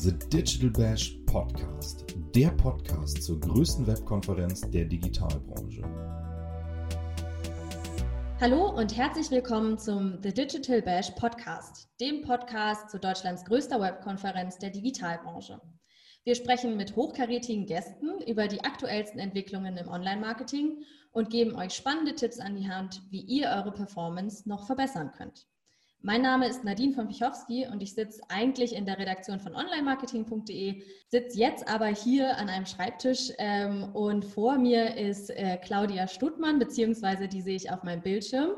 The Digital Bash Podcast, der Podcast zur größten Webkonferenz der Digitalbranche. Hallo und herzlich willkommen zum The Digital Bash Podcast, dem Podcast zu Deutschlands größter Webkonferenz der Digitalbranche. Wir sprechen mit hochkarätigen Gästen über die aktuellsten Entwicklungen im Online-Marketing und geben euch spannende Tipps an die Hand, wie ihr eure Performance noch verbessern könnt. Mein Name ist Nadine von Pichowski und ich sitze eigentlich in der Redaktion von onlinemarketing.de, sitze jetzt aber hier an einem Schreibtisch ähm, und vor mir ist äh, Claudia Stuttmann, beziehungsweise die sehe ich auf meinem Bildschirm.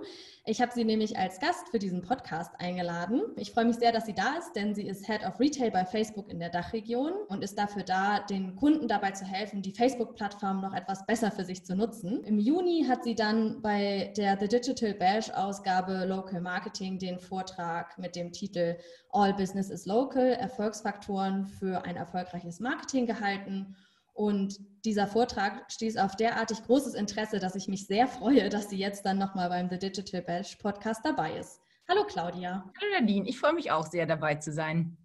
Ich habe sie nämlich als Gast für diesen Podcast eingeladen. Ich freue mich sehr, dass sie da ist, denn sie ist Head of Retail bei Facebook in der Dachregion und ist dafür da, den Kunden dabei zu helfen, die Facebook-Plattform noch etwas besser für sich zu nutzen. Im Juni hat sie dann bei der The Digital Bash Ausgabe Local Marketing den Vortrag mit dem Titel All Business is Local, Erfolgsfaktoren für ein erfolgreiches Marketing gehalten. Und dieser Vortrag stieß auf derartig großes Interesse, dass ich mich sehr freue, dass sie jetzt dann nochmal beim The Digital Bash Podcast dabei ist. Hallo Claudia. Hallo Nadine, ich freue mich auch sehr dabei zu sein.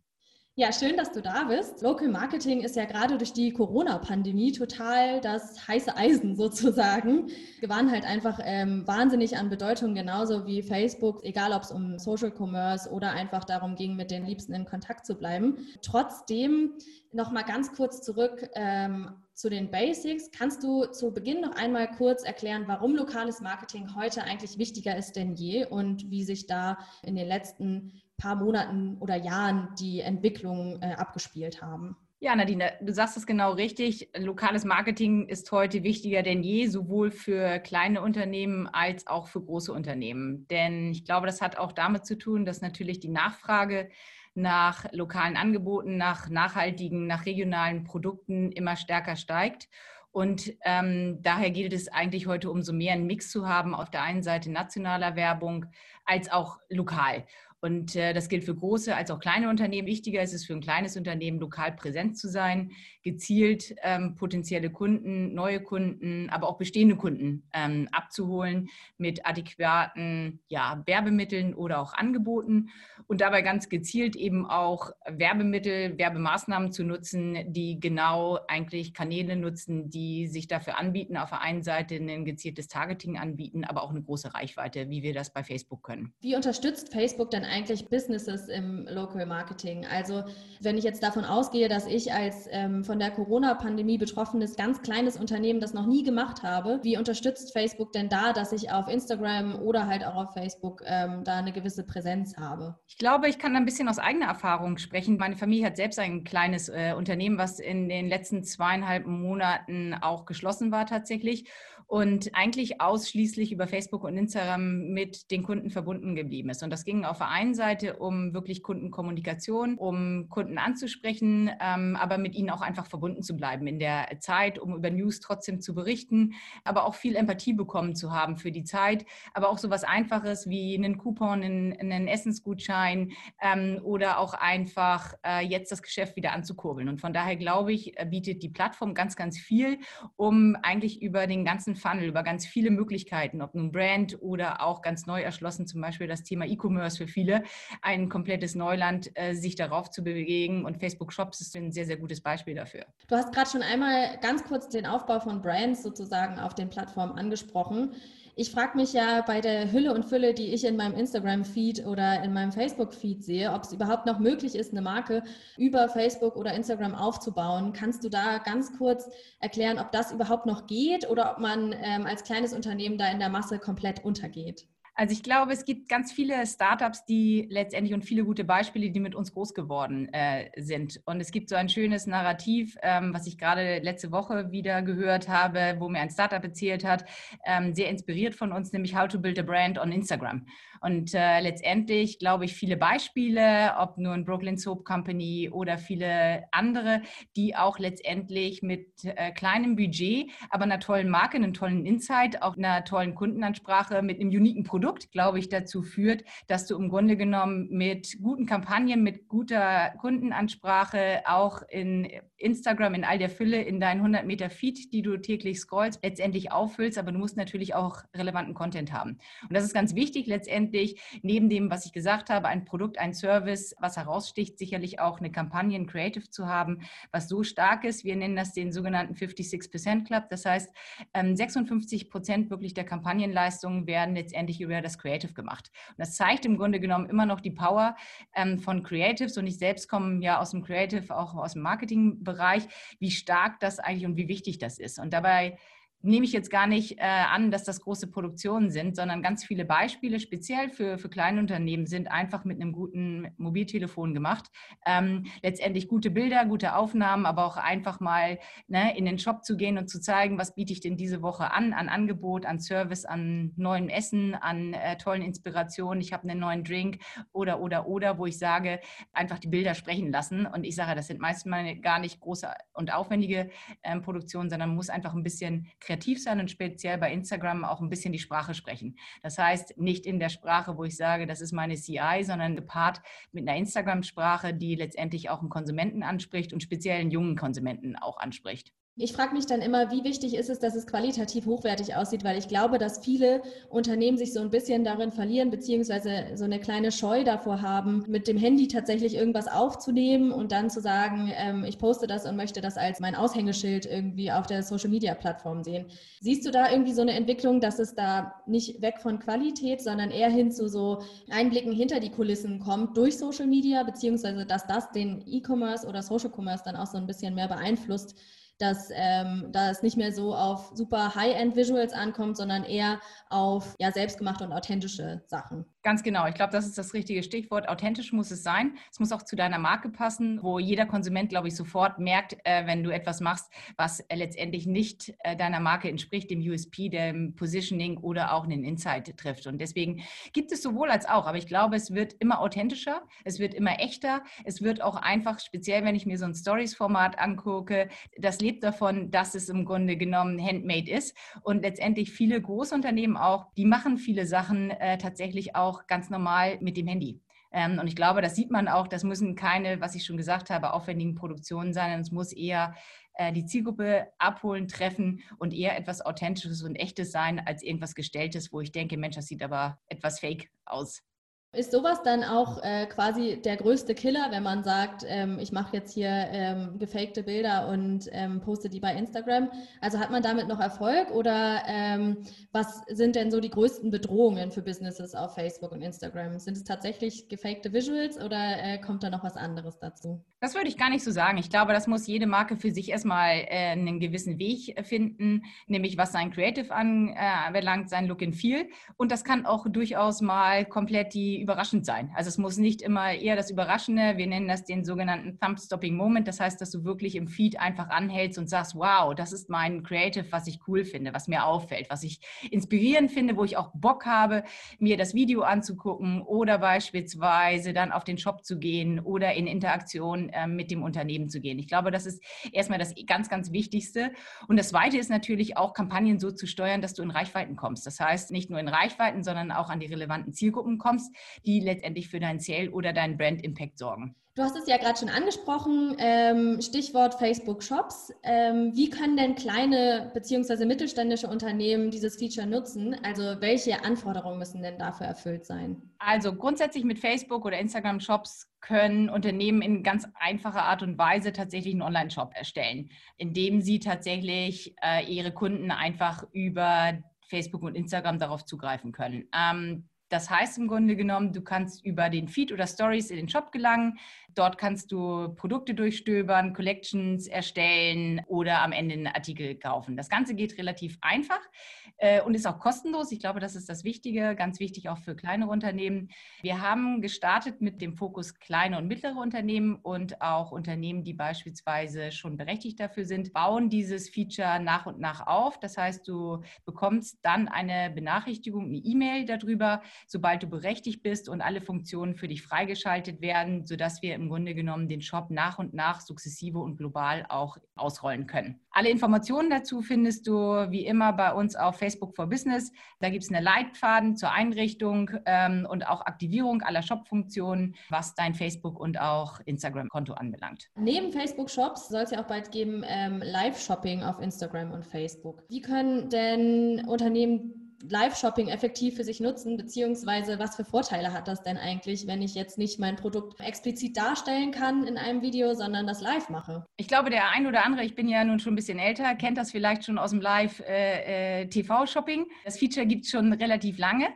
Ja, schön, dass du da bist. Local Marketing ist ja gerade durch die Corona-Pandemie total das heiße Eisen sozusagen. Wir waren halt einfach ähm, wahnsinnig an Bedeutung, genauso wie Facebook, egal ob es um Social Commerce oder einfach darum ging, mit den Liebsten in Kontakt zu bleiben. Trotzdem noch mal ganz kurz zurück ähm, zu den Basics. Kannst du zu Beginn noch einmal kurz erklären, warum lokales Marketing heute eigentlich wichtiger ist denn je und wie sich da in den letzten paar Monaten oder Jahren die Entwicklungen äh, abgespielt haben. Ja, Nadine, du sagst es genau richtig. Lokales Marketing ist heute wichtiger denn je, sowohl für kleine Unternehmen als auch für große Unternehmen. Denn ich glaube, das hat auch damit zu tun, dass natürlich die Nachfrage nach lokalen Angeboten, nach nachhaltigen, nach regionalen Produkten immer stärker steigt. Und ähm, daher gilt es eigentlich heute umso mehr, einen Mix zu haben, auf der einen Seite nationaler Werbung als auch lokal. Und äh, das gilt für große als auch kleine Unternehmen. Wichtiger ist es für ein kleines Unternehmen, lokal präsent zu sein, gezielt ähm, potenzielle Kunden, neue Kunden, aber auch bestehende Kunden ähm, abzuholen mit adäquaten ja, Werbemitteln oder auch Angeboten und dabei ganz gezielt eben auch Werbemittel, Werbemaßnahmen zu nutzen, die genau eigentlich Kanäle nutzen, die sich dafür anbieten. Auf der einen Seite ein gezieltes Targeting anbieten, aber auch eine große Reichweite, wie wir das bei Facebook können. Wie unterstützt Facebook denn eigentlich Businesses im Local Marketing? Also wenn ich jetzt davon ausgehe, dass ich als ähm, von der Corona-Pandemie betroffenes ganz kleines Unternehmen das noch nie gemacht habe, wie unterstützt Facebook denn da, dass ich auf Instagram oder halt auch auf Facebook ähm, da eine gewisse Präsenz habe? Ich glaube, ich kann ein bisschen aus eigener Erfahrung sprechen. Meine Familie hat selbst ein kleines äh, Unternehmen, was in den letzten zweieinhalb Monaten auch geschlossen war tatsächlich und eigentlich ausschließlich über Facebook und Instagram mit den Kunden verbunden geblieben ist. Und das ging auf der einen Seite um wirklich Kundenkommunikation, um Kunden anzusprechen, ähm, aber mit ihnen auch einfach verbunden zu bleiben in der Zeit, um über News trotzdem zu berichten, aber auch viel Empathie bekommen zu haben für die Zeit, aber auch so was Einfaches wie einen Coupon, einen, einen Essensgutschein ähm, oder auch einfach äh, jetzt das Geschäft wieder anzukurbeln. Und von daher glaube ich, äh, bietet die Plattform ganz, ganz viel, um eigentlich über den ganzen Funnel, über ganz viele Möglichkeiten, ob nun Brand oder auch ganz neu erschlossen, zum Beispiel das Thema E-Commerce für viele, ein komplettes Neuland, äh, sich darauf zu bewegen. Und Facebook Shops ist ein sehr, sehr gutes Beispiel dafür. Du hast gerade schon einmal ganz kurz den Aufbau von Brands sozusagen auf den Plattformen angesprochen. Ich frage mich ja bei der Hülle und Fülle, die ich in meinem Instagram-Feed oder in meinem Facebook-Feed sehe, ob es überhaupt noch möglich ist, eine Marke über Facebook oder Instagram aufzubauen. Kannst du da ganz kurz erklären, ob das überhaupt noch geht oder ob man ähm, als kleines Unternehmen da in der Masse komplett untergeht? Also ich glaube, es gibt ganz viele Startups, die letztendlich und viele gute Beispiele, die mit uns groß geworden äh, sind. Und es gibt so ein schönes Narrativ, ähm, was ich gerade letzte Woche wieder gehört habe, wo mir ein Startup erzählt hat, ähm, sehr inspiriert von uns, nämlich How to Build a Brand on Instagram. Und äh, letztendlich glaube ich, viele Beispiele, ob nur ein Brooklyn Soap Company oder viele andere, die auch letztendlich mit äh, kleinem Budget, aber einer tollen Marke, einem tollen Insight, auch einer tollen Kundenansprache, mit einem uniken Produkt, glaube ich, dazu führt, dass du im Grunde genommen mit guten Kampagnen, mit guter Kundenansprache auch in Instagram in all der Fülle in deinen 100 Meter Feed, die du täglich scrollst, letztendlich auffüllst, aber du musst natürlich auch relevanten Content haben. Und das ist ganz wichtig letztendlich wichtig, neben dem, was ich gesagt habe, ein Produkt, ein Service, was heraussticht, sicherlich auch eine Kampagne, ein Creative zu haben, was so stark ist. Wir nennen das den sogenannten 56% Club. Das heißt, 56 ähm, Prozent wirklich der Kampagnenleistungen werden letztendlich über das Creative gemacht. Und das zeigt im Grunde genommen immer noch die Power ähm, von Creatives. Und ich selbst komme ja aus dem Creative, auch aus dem Marketingbereich, wie stark das eigentlich und wie wichtig das ist. Und dabei nehme ich jetzt gar nicht äh, an, dass das große Produktionen sind, sondern ganz viele Beispiele, speziell für, für kleine Unternehmen, sind einfach mit einem guten Mobiltelefon gemacht. Ähm, letztendlich gute Bilder, gute Aufnahmen, aber auch einfach mal ne, in den Shop zu gehen und zu zeigen, was biete ich denn diese Woche an, an Angebot, an Service, an neuem Essen, an äh, tollen Inspirationen. Ich habe einen neuen Drink oder, oder, oder, wo ich sage, einfach die Bilder sprechen lassen. Und ich sage, das sind meistens gar nicht große und aufwendige ähm, Produktionen, sondern muss einfach ein bisschen kreativ kreativ sein und speziell bei Instagram auch ein bisschen die Sprache sprechen. Das heißt, nicht in der Sprache, wo ich sage, das ist meine CI, sondern gepaart mit einer Instagram-Sprache, die letztendlich auch einen Konsumenten anspricht und speziell einen jungen Konsumenten auch anspricht. Ich frage mich dann immer, wie wichtig ist es, dass es qualitativ hochwertig aussieht, weil ich glaube, dass viele Unternehmen sich so ein bisschen darin verlieren, beziehungsweise so eine kleine Scheu davor haben, mit dem Handy tatsächlich irgendwas aufzunehmen und dann zu sagen, ähm, ich poste das und möchte das als mein Aushängeschild irgendwie auf der Social-Media-Plattform sehen. Siehst du da irgendwie so eine Entwicklung, dass es da nicht weg von Qualität, sondern eher hin zu so Einblicken hinter die Kulissen kommt durch Social Media, beziehungsweise dass das den E-Commerce oder Social Commerce dann auch so ein bisschen mehr beeinflusst? Dass ähm, da es nicht mehr so auf super High-End-Visuals ankommt, sondern eher auf ja, selbstgemachte und authentische Sachen. Ganz genau. Ich glaube, das ist das richtige Stichwort. Authentisch muss es sein. Es muss auch zu deiner Marke passen, wo jeder Konsument, glaube ich, sofort merkt, äh, wenn du etwas machst, was äh, letztendlich nicht äh, deiner Marke entspricht, dem USP, dem Positioning oder auch einen Insight trifft. Und deswegen gibt es sowohl als auch. Aber ich glaube, es wird immer authentischer, es wird immer echter, es wird auch einfach, speziell wenn ich mir so ein Stories-Format angucke, das lebt davon, dass es im Grunde genommen handmade ist. Und letztendlich viele Großunternehmen auch, die machen viele Sachen äh, tatsächlich auch ganz normal mit dem Handy. Ähm, und ich glaube, das sieht man auch, das müssen keine, was ich schon gesagt habe, aufwendigen Produktionen sein. Es muss eher äh, die Zielgruppe abholen, treffen und eher etwas Authentisches und Echtes sein, als irgendwas Gestelltes, wo ich denke, Mensch, das sieht aber etwas fake aus. Ist sowas dann auch äh, quasi der größte Killer, wenn man sagt, ähm, ich mache jetzt hier ähm, gefakte Bilder und ähm, poste die bei Instagram? Also hat man damit noch Erfolg oder ähm, was sind denn so die größten Bedrohungen für Businesses auf Facebook und Instagram? Sind es tatsächlich gefakte Visuals oder äh, kommt da noch was anderes dazu? Das würde ich gar nicht so sagen. Ich glaube, das muss jede Marke für sich erstmal äh, einen gewissen Weg finden, nämlich was sein Creative anbelangt, sein Look and Feel. Und das kann auch durchaus mal komplett die überraschend sein. Also es muss nicht immer eher das Überraschende, wir nennen das den sogenannten Thumb-Stopping Moment. Das heißt, dass du wirklich im Feed einfach anhältst und sagst, wow, das ist mein Creative, was ich cool finde, was mir auffällt, was ich inspirierend finde, wo ich auch Bock habe, mir das Video anzugucken oder beispielsweise dann auf den Shop zu gehen oder in Interaktion äh, mit dem Unternehmen zu gehen. Ich glaube, das ist erstmal das ganz, ganz Wichtigste. Und das Zweite ist natürlich auch, Kampagnen so zu steuern, dass du in Reichweiten kommst. Das heißt, nicht nur in Reichweiten, sondern auch an die relevanten Zielgruppen kommst, die letztendlich für deinen Sale oder deinen Brand Impact sorgen. Du hast es ja gerade schon angesprochen, ähm, Stichwort Facebook Shops. Ähm, wie können denn kleine bzw. mittelständische Unternehmen dieses Feature nutzen? Also welche Anforderungen müssen denn dafür erfüllt sein? Also grundsätzlich mit Facebook oder Instagram Shops können Unternehmen in ganz einfacher Art und Weise tatsächlich einen Online-Shop erstellen, indem sie tatsächlich äh, ihre Kunden einfach über Facebook und Instagram darauf zugreifen können. Ähm, das heißt im Grunde genommen, du kannst über den Feed oder Stories in den Shop gelangen. Dort kannst du Produkte durchstöbern, Collections erstellen oder am Ende einen Artikel kaufen. Das Ganze geht relativ einfach äh, und ist auch kostenlos. Ich glaube, das ist das Wichtige, ganz wichtig auch für kleinere Unternehmen. Wir haben gestartet mit dem Fokus kleine und mittlere Unternehmen und auch Unternehmen, die beispielsweise schon berechtigt dafür sind, bauen dieses Feature nach und nach auf. Das heißt, du bekommst dann eine Benachrichtigung, eine E-Mail darüber, sobald du berechtigt bist und alle Funktionen für dich freigeschaltet werden, sodass wir im Grunde genommen den Shop nach und nach sukzessive und global auch ausrollen können. Alle Informationen dazu findest du wie immer bei uns auf Facebook for Business. Da gibt es eine Leitfaden zur Einrichtung ähm, und auch Aktivierung aller Shop-Funktionen, was dein Facebook- und auch Instagram-Konto anbelangt. Neben Facebook-Shops soll es ja auch bald geben ähm, Live-Shopping auf Instagram und Facebook. Wie können denn Unternehmen Live-Shopping effektiv für sich nutzen, beziehungsweise was für Vorteile hat das denn eigentlich, wenn ich jetzt nicht mein Produkt explizit darstellen kann in einem Video, sondern das live mache? Ich glaube, der ein oder andere, ich bin ja nun schon ein bisschen älter, kennt das vielleicht schon aus dem Live-TV-Shopping. Äh, äh das Feature gibt es schon relativ lange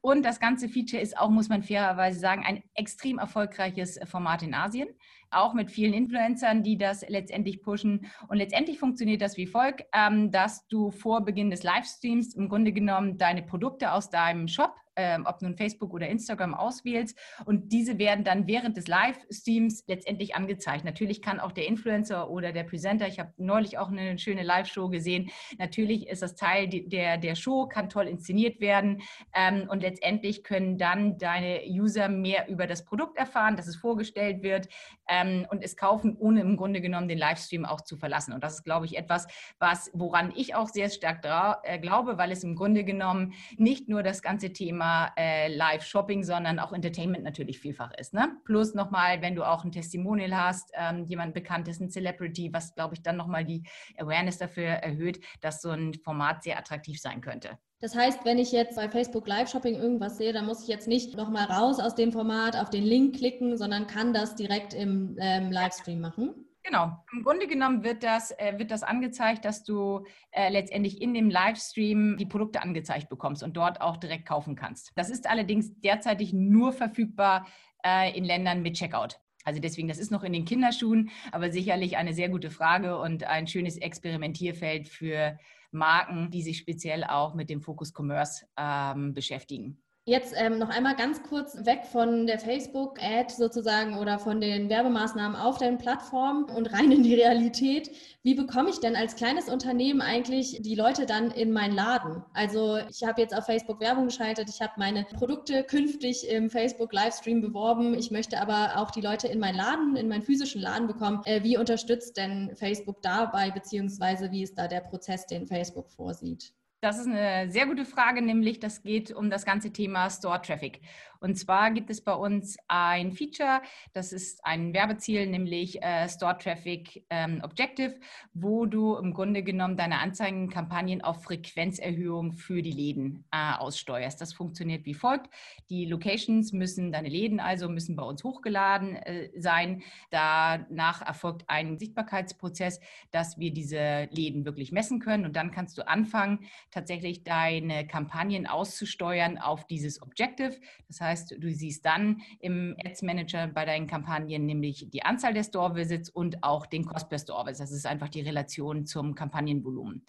und das ganze Feature ist auch, muss man fairerweise sagen, ein extrem erfolgreiches Format in Asien auch mit vielen Influencern, die das letztendlich pushen. Und letztendlich funktioniert das wie folgt, ähm, dass du vor Beginn des Livestreams im Grunde genommen deine Produkte aus deinem Shop ähm, ob nun Facebook oder Instagram auswählst. Und diese werden dann während des Livestreams letztendlich angezeigt. Natürlich kann auch der Influencer oder der Presenter, ich habe neulich auch eine schöne Live-Show gesehen, natürlich ist das Teil der, der Show, kann toll inszeniert werden. Ähm, und letztendlich können dann deine User mehr über das Produkt erfahren, dass es vorgestellt wird ähm, und es kaufen, ohne im Grunde genommen den Livestream auch zu verlassen. Und das ist, glaube ich, etwas, was, woran ich auch sehr stark äh, glaube, weil es im Grunde genommen nicht nur das ganze Thema Äh, Live-Shopping, sondern auch Entertainment natürlich vielfach ist. Ne? Plus nochmal, wenn du auch ein Testimonial hast, ähm, jemand bekannt ist, ein Celebrity, was, glaube ich, dann nochmal die Awareness dafür erhöht, dass so ein Format sehr attraktiv sein könnte. Das heißt, wenn ich jetzt bei Facebook Live-Shopping irgendwas sehe, dann muss ich jetzt nicht nochmal raus aus dem Format, auf den Link klicken, sondern kann das direkt im ähm, Livestream machen. Genau. Im Grunde genommen wird das, äh, wird das angezeigt, dass du äh, letztendlich in dem Livestream die Produkte angezeigt bekommst und dort auch direkt kaufen kannst. Das ist allerdings derzeitig nur verfügbar äh, in Ländern mit Checkout. Also deswegen, das ist noch in den Kinderschuhen, aber sicherlich eine sehr gute Frage und ein schönes Experimentierfeld für Marken, die sich speziell auch mit dem Fokus Commerce ähm, beschäftigen. Jetzt ähm, noch einmal ganz kurz weg von der Facebook-Ad sozusagen oder von den Werbemaßnahmen auf den Plattformen und rein in die Realität. Wie bekomme ich denn als kleines Unternehmen eigentlich die Leute dann in meinen Laden? Also ich habe jetzt auf Facebook Werbung geschaltet, ich habe meine Produkte künftig im Facebook-Livestream beworben. Ich möchte aber auch die Leute in meinen Laden, in meinen physischen Laden bekommen. Äh, wie unterstützt denn Facebook dabei, beziehungsweise wie ist da der Prozess, den Facebook vorsieht? Das ist eine sehr gute Frage, nämlich das geht um das ganze Thema Store Traffic. Und zwar gibt es bei uns ein Feature, das ist ein Werbeziel, nämlich äh, Store Traffic ähm, Objective, wo du im Grunde genommen deine Anzeigenkampagnen auf Frequenzerhöhung für die Läden äh, aussteuerst. Das funktioniert wie folgt. Die Locations müssen, deine Läden also müssen bei uns hochgeladen äh, sein. Danach erfolgt ein Sichtbarkeitsprozess, dass wir diese Läden wirklich messen können. Und dann kannst du anfangen, tatsächlich deine Kampagnen auszusteuern auf dieses Objective. Das heißt, heißt, du siehst dann im Ads Manager bei deinen Kampagnen nämlich die Anzahl der Store Visits und auch den Cost per Store Visits. Das ist einfach die Relation zum Kampagnenvolumen.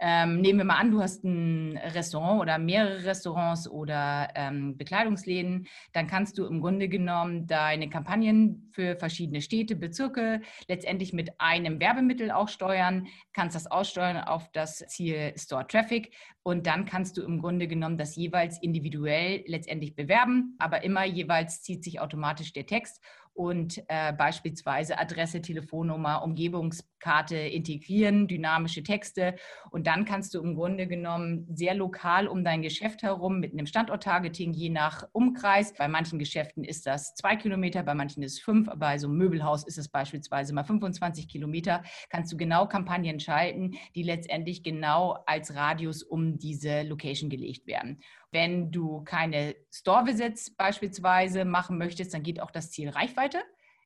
Ähm, nehmen wir mal an, du hast ein Restaurant oder mehrere Restaurants oder ähm, Bekleidungsläden, dann kannst du im Grunde genommen deine Kampagnen für verschiedene Städte, Bezirke letztendlich mit einem Werbemittel auch steuern, kannst das aussteuern auf das Ziel Store Traffic und dann kannst du im Grunde genommen das jeweils individuell letztendlich bewerben, aber immer jeweils zieht sich automatisch der Text. Und äh, beispielsweise Adresse, Telefonnummer, Umgebungskarte integrieren, dynamische Texte. Und dann kannst du im Grunde genommen sehr lokal um dein Geschäft herum mit einem Standort-Targeting je nach Umkreis. Bei manchen Geschäften ist das zwei Kilometer, bei manchen ist es fünf, bei so einem Möbelhaus ist es beispielsweise mal 25 Kilometer. Kannst du genau Kampagnen schalten, die letztendlich genau als Radius um diese Location gelegt werden. Wenn du keine Store-Visits beispielsweise machen möchtest, dann geht auch das Ziel Reichweite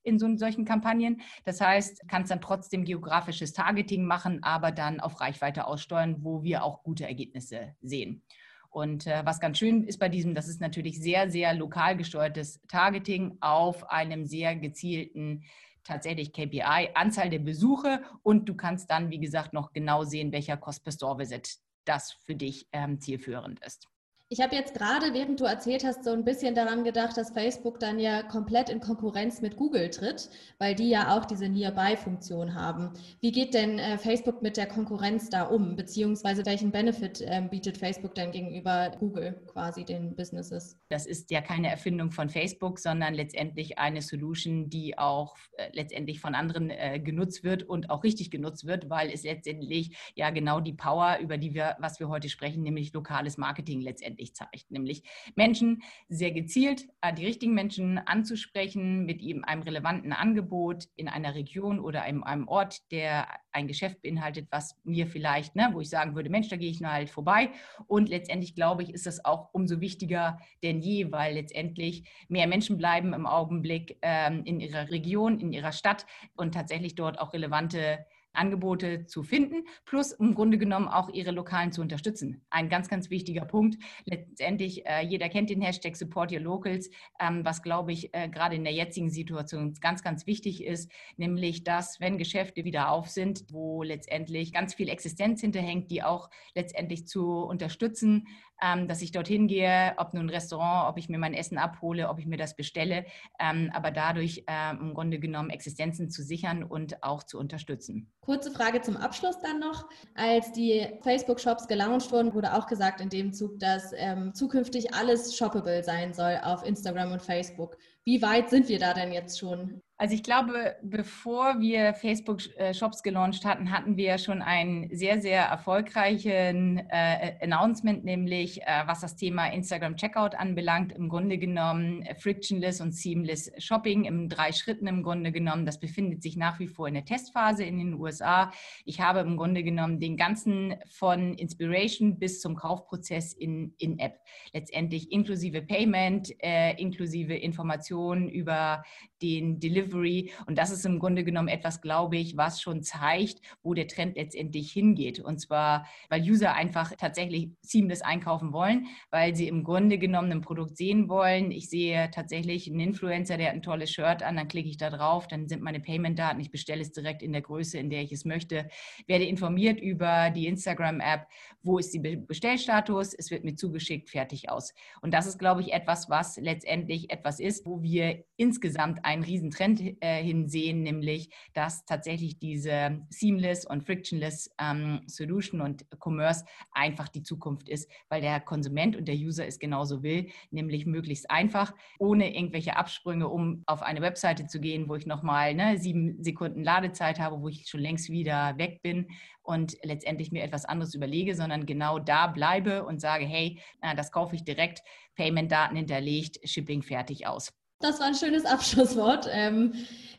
in so, solchen Kampagnen. Das heißt, kannst dann trotzdem geografisches Targeting machen, aber dann auf Reichweite aussteuern, wo wir auch gute Ergebnisse sehen. Und äh, was ganz schön ist bei diesem, das ist natürlich sehr, sehr lokal gesteuertes Targeting auf einem sehr gezielten tatsächlich KPI, Anzahl der Besuche und du kannst dann, wie gesagt, noch genau sehen, welcher Cost per Store Visit das für dich ähm, zielführend ist. Ich habe jetzt gerade, während du erzählt hast, so ein bisschen daran gedacht, dass Facebook dann ja komplett in Konkurrenz mit Google tritt, weil die ja auch diese Nearby-Funktion haben. Wie geht denn äh, Facebook mit der Konkurrenz da um? Beziehungsweise welchen Benefit äh, bietet Facebook denn gegenüber Google quasi den Businesses? Das ist ja keine Erfindung von Facebook, sondern letztendlich eine Solution, die auch äh, letztendlich von anderen äh, genutzt wird und auch richtig genutzt wird, weil es letztendlich ja genau die Power, über die wir, was wir heute sprechen, nämlich lokales Marketing letztendlich letztendlich zeigt, nämlich Menschen sehr gezielt, äh, die richtigen Menschen anzusprechen mit ihm einem relevanten Angebot in einer Region oder einem, einem Ort, der ein Geschäft beinhaltet, was mir vielleicht, ne, wo ich sagen würde, Mensch, da gehe ich nur halt vorbei. Und letztendlich glaube ich, ist das auch umso wichtiger denn je, weil letztendlich mehr Menschen bleiben im Augenblick ähm, in ihrer Region, in ihrer Stadt und tatsächlich dort auch relevante Angebote zu finden, plus im Grunde genommen auch ihre Lokalen zu unterstützen. Ein ganz, ganz wichtiger Punkt. Letztendlich, äh, jeder kennt den Hashtag Support Your Locals, ähm, was, glaube ich, äh, gerade in der jetzigen Situation ganz, ganz wichtig ist, nämlich, dass, wenn Geschäfte wieder auf sind, wo letztendlich ganz viel Existenz hinterhängt, die auch letztendlich zu unterstützen, ähm, dass ich dorthin gehe, ob nun ein Restaurant, ob ich mir mein Essen abhole, ob ich mir das bestelle, ähm, aber dadurch äh, im Grunde genommen Existenzen zu sichern und auch zu unterstützen. Kurze Frage zum Abschluss dann noch. Als die Facebook-Shops gelauncht wurden, wurde auch gesagt in dem Zug, dass ähm, zukünftig alles shoppable sein soll auf Instagram und Facebook. Wie weit sind wir da denn jetzt schon? Also ich glaube, bevor wir Facebook-Shops gelauncht hatten, hatten wir schon einen sehr, sehr erfolgreichen äh, Announcement, nämlich äh, was das Thema Instagram Checkout anbelangt. Im Grunde genommen äh, frictionless und seamless Shopping in drei Schritten im Grunde genommen. Das befindet sich nach wie vor in der Testphase in den USA. Ich habe im Grunde genommen den ganzen von Inspiration bis zum Kaufprozess in, in App. Letztendlich inklusive Payment, äh, inklusive Informationen über den Delivery. Und das ist im Grunde genommen etwas, glaube ich, was schon zeigt, wo der Trend letztendlich hingeht. Und zwar, weil User einfach tatsächlich seamless einkaufen wollen, weil sie im Grunde genommen ein Produkt sehen wollen. Ich sehe tatsächlich einen Influencer, der hat ein tolles Shirt an, dann klicke ich da drauf, dann sind meine Payment-Daten, ich bestelle es direkt in der Größe, in der ich es möchte, werde informiert über die Instagram-App, wo ist der Bestellstatus, es wird mir zugeschickt, fertig aus. Und das ist, glaube ich, etwas, was letztendlich etwas ist, wo wir insgesamt einen Riesentrend äh, hinsehen, nämlich dass tatsächlich diese Seamless und Frictionless ähm, Solution und Commerce einfach die Zukunft ist, weil der Konsument und der User es genauso will, nämlich möglichst einfach, ohne irgendwelche Absprünge, um auf eine Webseite zu gehen, wo ich nochmal ne, sieben Sekunden Ladezeit habe, wo ich schon längst wieder weg bin und letztendlich mir etwas anderes überlege, sondern genau da bleibe und sage, hey, das kaufe ich direkt, Payment-Daten hinterlegt, Shipping fertig aus. Das war ein schönes Abschlusswort. Ähm,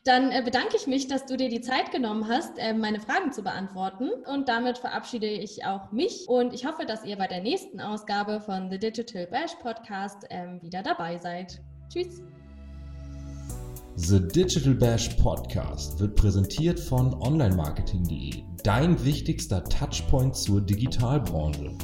dann äh, bedanke ich mich, dass du dir die Zeit genommen hast, äh, meine Fragen zu beantworten. Und damit verabschiede ich auch mich. Und ich hoffe, dass ihr bei der nächsten Ausgabe von The Digital Bash Podcast ähm, wieder dabei seid. Tschüss. The Digital Bash Podcast wird präsentiert von onlinemarketing.de, dein wichtigster Touchpoint zur Digitalbranche.